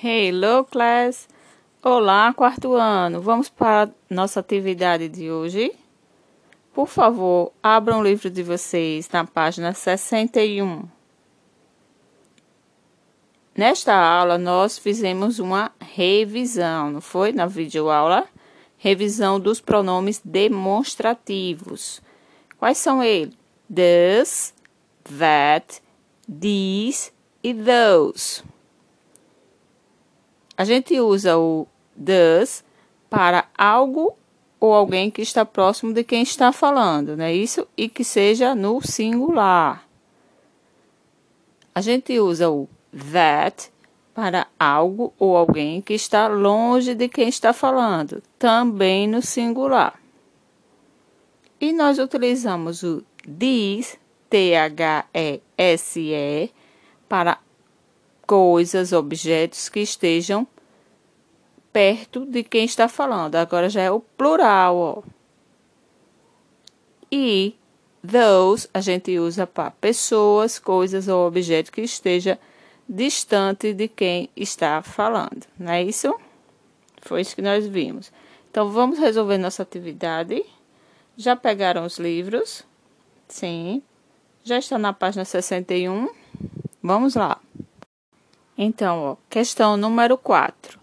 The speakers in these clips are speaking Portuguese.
Hello, class! Olá, quarto ano! Vamos para nossa atividade de hoje? Por favor, abram o livro de vocês na página 61. Nesta aula, nós fizemos uma revisão, não foi? Na videoaula, revisão dos pronomes demonstrativos. Quais são eles? This, that, these e those. A gente usa o does para algo ou alguém que está próximo de quem está falando, não é isso? E que seja no singular. A gente usa o that para algo ou alguém que está longe de quem está falando, também no singular. E nós utilizamos o these, T-H-E-S-E, para coisas, objetos que estejam perto de quem está falando. Agora já é o plural, ó. E those a gente usa para pessoas, coisas ou objetos que esteja distante de quem está falando. Não é isso? Foi isso que nós vimos. Então vamos resolver nossa atividade. Já pegaram os livros? Sim. Já está na página 61. Vamos lá. Então, ó, questão número 4.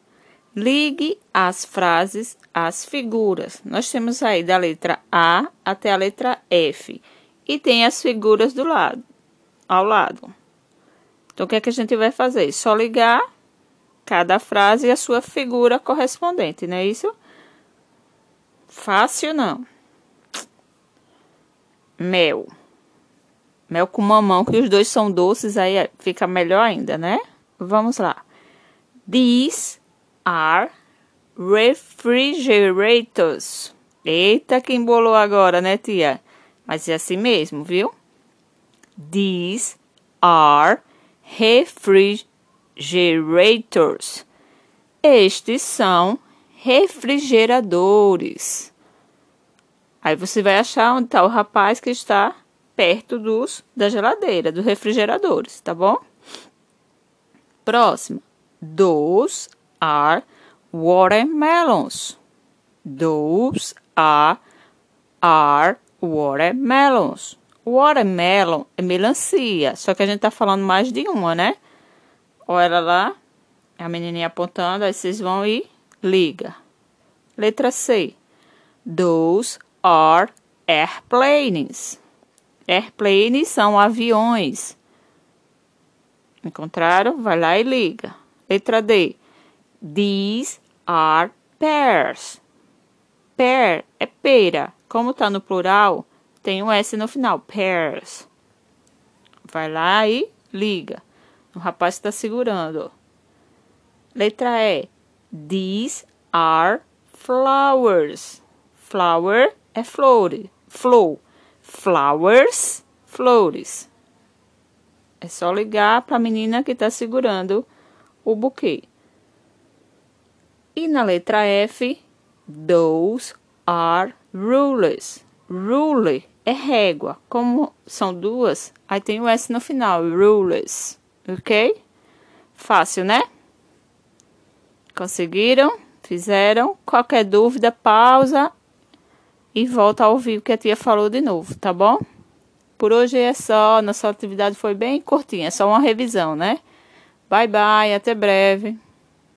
Ligue as frases às figuras. Nós temos aí da letra A até a letra F. E tem as figuras do lado, ao lado. Então, o que é que a gente vai fazer? Só ligar cada frase e a sua figura correspondente, não é isso? Fácil não. Mel. Mel com mamão, que os dois são doces, aí fica melhor ainda, né? Vamos lá. These are refrigerators. Eita, que embolou agora, né, tia? Mas é assim mesmo, viu? These are refrigerators. Estes são refrigeradores. Aí você vai achar onde está o rapaz que está perto dos da geladeira, dos refrigeradores, tá bom? Próximo. Those are watermelons. Those are, are watermelons. Watermelon é melancia, só que a gente tá falando mais de uma, né? Olha lá, a menininha apontando, aí vocês vão e liga. Letra C. Those are airplanes. Airplanes são aviões. Encontraram? Vai lá e liga. Letra D. These are pears. Pear é pera. Como está no plural, tem um S no final. Pears. Vai lá e liga. O rapaz está segurando. Letra E. These are flowers. Flower é flor. Flow. Flowers, flores. É só ligar para a menina que está segurando o buquê. E na letra F, those are rulers. Ruler é régua. Como são duas, aí tem o S no final, rulers. Ok? Fácil, né? Conseguiram? Fizeram? Qualquer dúvida, pausa e volta a ouvir o que a tia falou de novo, tá bom? Por hoje é só, nossa atividade foi bem curtinha, é só uma revisão, né? Bye bye, até breve.